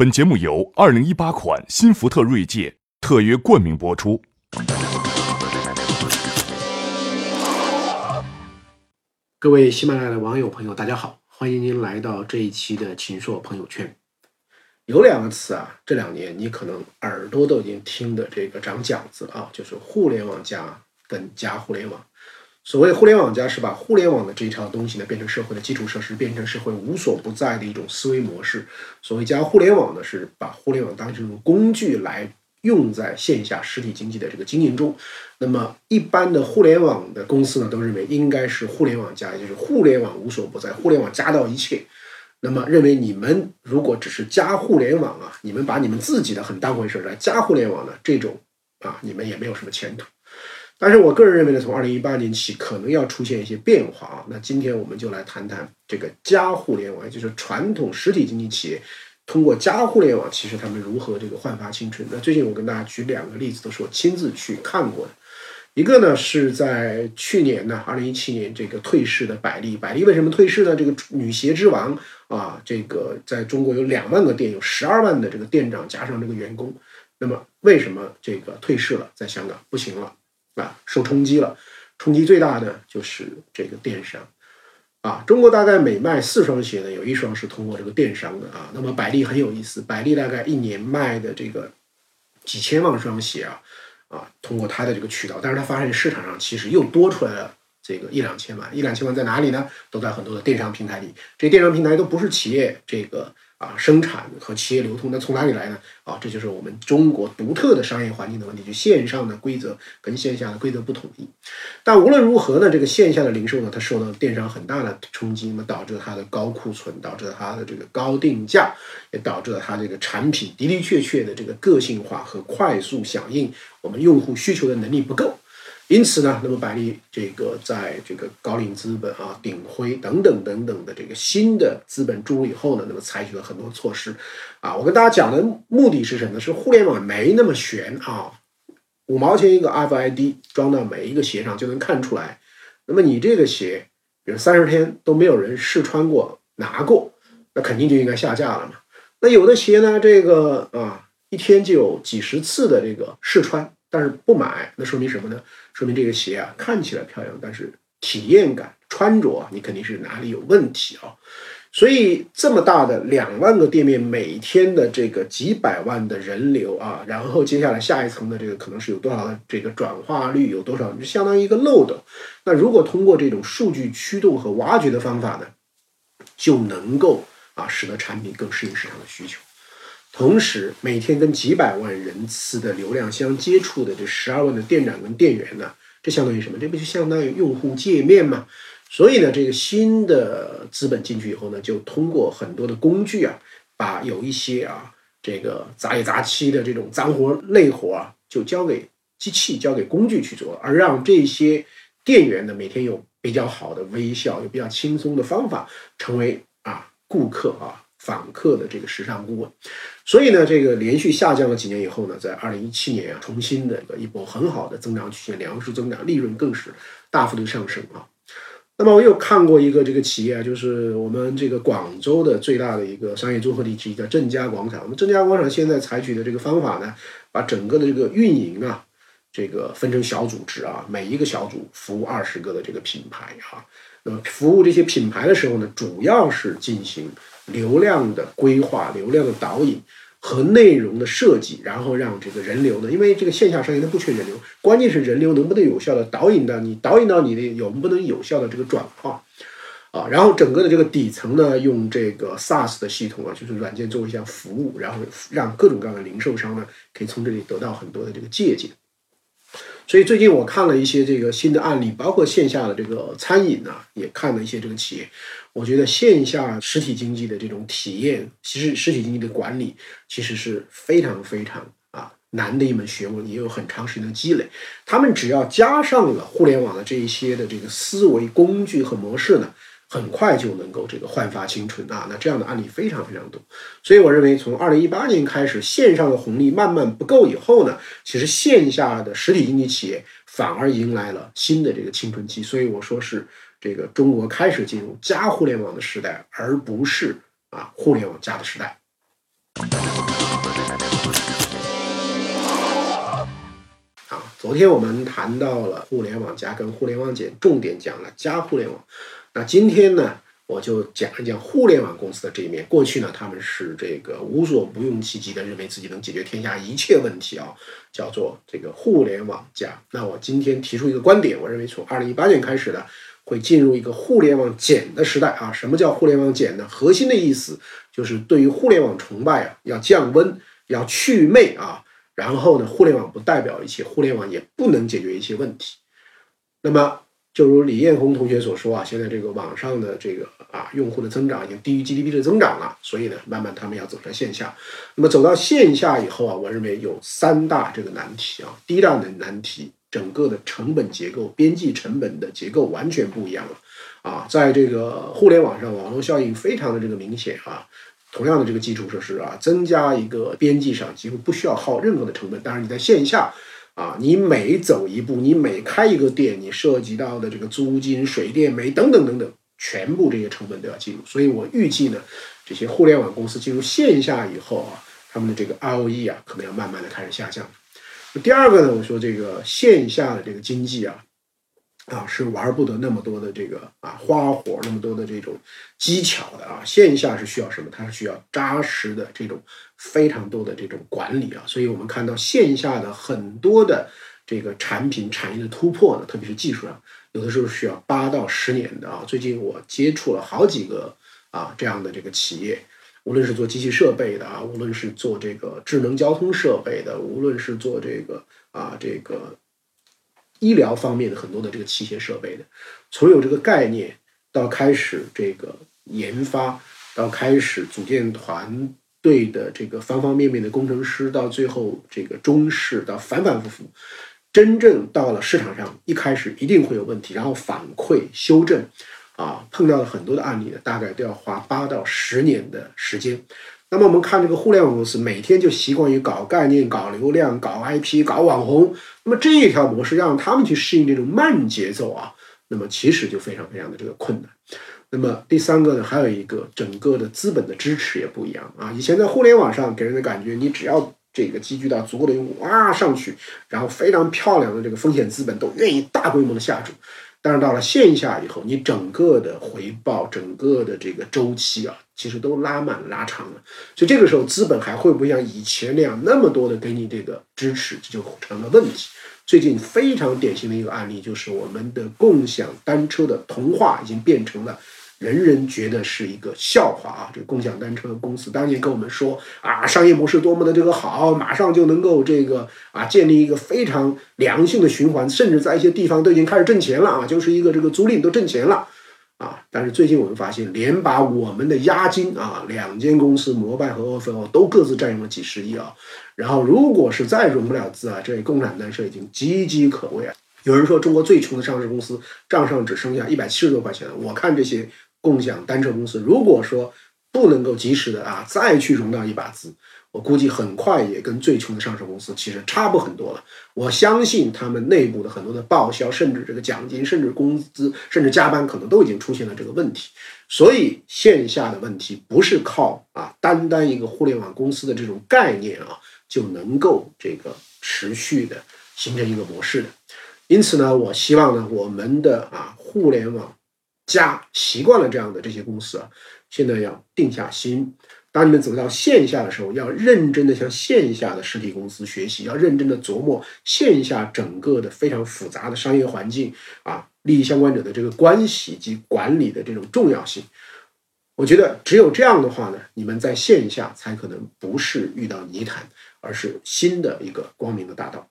本节目由二零一八款新福特锐界特约冠名播出。各位喜马拉雅的网友朋友，大家好，欢迎您来到这一期的秦朔朋友圈。有两个词啊，这两年你可能耳朵都已经听的这个长茧子了啊，就是互联网加跟加互联网。所谓互联网加是把互联网的这一套东西呢变成社会的基础设施，变成社会无所不在的一种思维模式。所谓加互联网呢，是把互联网当成一种工具来用在线下实体经济的这个经营中。那么一般的互联网的公司呢，都认为应该是互联网加，也就是互联网无所不在，互联网加到一切。那么认为你们如果只是加互联网啊，你们把你们自己的很当回事来加互联网呢，这种啊，你们也没有什么前途。但是我个人认为呢，从二零一八年起，可能要出现一些变化啊。那今天我们就来谈谈这个加互联网，也就是传统实体经济企业通过加互联网，其实他们如何这个焕发青春。那最近我跟大家举两个例子，都是我亲自去看过的。一个呢是在去年呢，二零一七年这个退市的百丽，百丽为什么退市呢？这个女鞋之王啊，这个在中国有两万个店，有十二万的这个店长加上这个员工，那么为什么这个退市了？在香港不行了。啊，受冲击了，冲击最大的就是这个电商，啊，中国大概每卖四双鞋呢，有一双是通过这个电商的啊。那么百丽很有意思，百丽大概一年卖的这个几千万双鞋啊，啊，通过它的这个渠道，但是它发现市场上其实又多出来了这个一两千万，一两千万在哪里呢？都在很多的电商平台里，这电商平台都不是企业这个。啊，生产和企业流通，那从哪里来呢？啊，这就是我们中国独特的商业环境的问题，就线上的规则跟线下的规则不统一。但无论如何呢，这个线下的零售呢，它受到电商很大的冲击，那么导致它的高库存，导致它的这个高定价，也导致了它这个产品的的确确的这个个性化和快速响应我们用户需求的能力不够。因此呢，那么百丽这个在这个高瓴资本啊、鼎晖等等等等的这个新的资本注入以后呢，那么采取了很多措施，啊，我跟大家讲的目的是什么？是互联网没那么玄啊，五毛钱一个 RFID 装到每一个鞋上就能看出来。那么你这个鞋，比如三十天都没有人试穿过拿过，那肯定就应该下架了嘛。那有的鞋呢，这个啊，一天就有几十次的这个试穿。但是不买，那说明什么呢？说明这个鞋啊看起来漂亮，但是体验感、穿着，你肯定是哪里有问题啊。所以这么大的两万个店面，每天的这个几百万的人流啊，然后接下来下一层的这个可能是有多少的这个转化率，有多少，就相当于一个漏斗。那如果通过这种数据驱动和挖掘的方法呢，就能够啊使得产品更适应市场的需求。同时，每天跟几百万人次的流量相接触的这十二万的店长跟店员呢，这相当于什么？这不就相当于用户界面吗？所以呢，这个新的资本进去以后呢，就通过很多的工具啊，把有一些啊这个杂里杂七的这种脏活累活啊，就交给机器、交给工具去做，而让这些店员呢，每天有比较好的微笑，有比较轻松的方法，成为啊顾客啊。访客的这个时尚顾问，所以呢，这个连续下降了几年以后呢，在二零一七年啊，重新的一个一波很好的增长曲线，粮食增长，利润更是大幅度上升啊。那么我有看过一个这个企业啊，就是我们这个广州的最大的一个商业综合体之一叫正佳广场。我们正佳广场现在采取的这个方法呢，把整个的这个运营啊，这个分成小组织啊，每一个小组服务二十个的这个品牌啊。那么服务这些品牌的时候呢，主要是进行。流量的规划、流量的导引和内容的设计，然后让这个人流呢，因为这个线下生意它不缺人流，关键是人流能不能有效的导引到你，导引到你的有不能有效的这个转化啊，然后整个的这个底层呢，用这个 SaaS 的系统啊，就是软件做一项服务，然后让各种各样的零售商呢，可以从这里得到很多的这个借鉴。所以最近我看了一些这个新的案例，包括线下的这个餐饮呢，也看了一些这个企业。我觉得线下实体经济的这种体验，其实实体经济的管理其实是非常非常啊难的一门学问，也有很长时间的积累。他们只要加上了互联网的这一些的这个思维工具和模式呢。很快就能够这个焕发青春。啊那这样的案例非常非常多。所以我认为从二零一八年开始线上的红利慢慢不够以后呢其实线下的实体经济企业反而迎来了新的这个青春期。所以我说是这个中国开始进入加互联网的时代而不是啊互联网加的时代。啊昨天我们谈到了互联网加跟互联网减重点讲了加互联网那今天呢，我就讲一讲互联网公司的这一面。过去呢，他们是这个无所不用其极的，认为自己能解决天下一切问题啊，叫做这个互联网加。那我今天提出一个观点，我认为从二零一八年开始呢，会进入一个互联网减的时代啊。什么叫互联网减呢？核心的意思就是对于互联网崇拜啊，要降温，要去魅啊。然后呢，互联网不代表一切，互联网也不能解决一些问题。那么，就如李彦宏同学所说啊，现在这个网上的这个啊用户的增长已经低于 GDP 的增长了，所以呢，慢慢他们要走在线下。那么走到线下以后啊，我认为有三大这个难题啊。第一大的难题，整个的成本结构、边际成本的结构完全不一样了啊。在这个互联网上，网络效应非常的这个明显啊。同样的这个基础设施啊，增加一个边际上几乎不需要耗任何的成本。当然你在线下啊，你每走一步，你每开一个店，你涉及到的这个租金、水电煤等等等等，全部这些成本都要计入。所以我预计呢，这些互联网公司进入线下以后啊，他们的这个 ROE 啊，可能要慢慢的开始下降。第二个呢，我说这个线下的这个经济啊。啊，是玩不得那么多的这个啊花活，那么多的这种技巧的啊。线下是需要什么？它是需要扎实的这种非常多的这种管理啊。所以我们看到线下的很多的这个产品产业的突破呢，特别是技术上，有的时候需要八到十年的啊。最近我接触了好几个啊这样的这个企业，无论是做机器设备的啊，无论是做这个智能交通设备的，无论是做这个啊这个。医疗方面的很多的这个器械设备的，从有这个概念到开始这个研发，到开始组建团队的这个方方面面的工程师，到最后这个中式，到反反复复，真正到了市场上，一开始一定会有问题，然后反馈修正，啊，碰到了很多的案例呢，大概都要花八到十年的时间。那么我们看这个互联网公司，每天就习惯于搞概念、搞流量、搞 IP、搞网红。那么这一条模式让他们去适应这种慢节奏啊，那么其实就非常非常的这个困难。那么第三个呢，还有一个整个的资本的支持也不一样啊。以前在互联网上给人的感觉，你只要这个积聚到足够的用户哇上去，然后非常漂亮的这个风险资本都愿意大规模的下注。但是到了线下以后，你整个的回报、整个的这个周期啊，其实都拉满拉长了。所以这个时候，资本还会不会像以前那样那么多的给你这个支持，这就成了问题。最近非常典型的一个案例，就是我们的共享单车的童话已经变成了。人人觉得是一个笑话啊！这共享单车公司当年跟我们说啊，商业模式多么的这个好，马上就能够这个啊建立一个非常良性的循环，甚至在一些地方都已经开始挣钱了啊，就是一个这个租赁都挣钱了啊。但是最近我们发现，连把我们的押金啊，两间公司摩拜和 ofo 都各自占用了几十亿啊。然后如果是再融不了资啊，这共享单车已经岌岌可危啊。有人说中国最穷的上市公司账上只剩下一百七十多块钱了，我看这些。共享单车公司，如果说不能够及时的啊再去融到一把资，我估计很快也跟最穷的上市公司其实差不很多了。我相信他们内部的很多的报销，甚至这个奖金，甚至工资，甚至加班，可能都已经出现了这个问题。所以线下的问题不是靠啊单单一个互联网公司的这种概念啊就能够这个持续的形成一个模式的。因此呢，我希望呢我们的啊互联网。家习惯了这样的这些公司啊，现在要定下心，当你们走到线下的时候，要认真的向线下的实体公司学习，要认真的琢磨线下整个的非常复杂的商业环境啊，利益相关者的这个关系及管理的这种重要性。我觉得只有这样的话呢，你们在线下才可能不是遇到泥潭，而是新的一个光明的大道。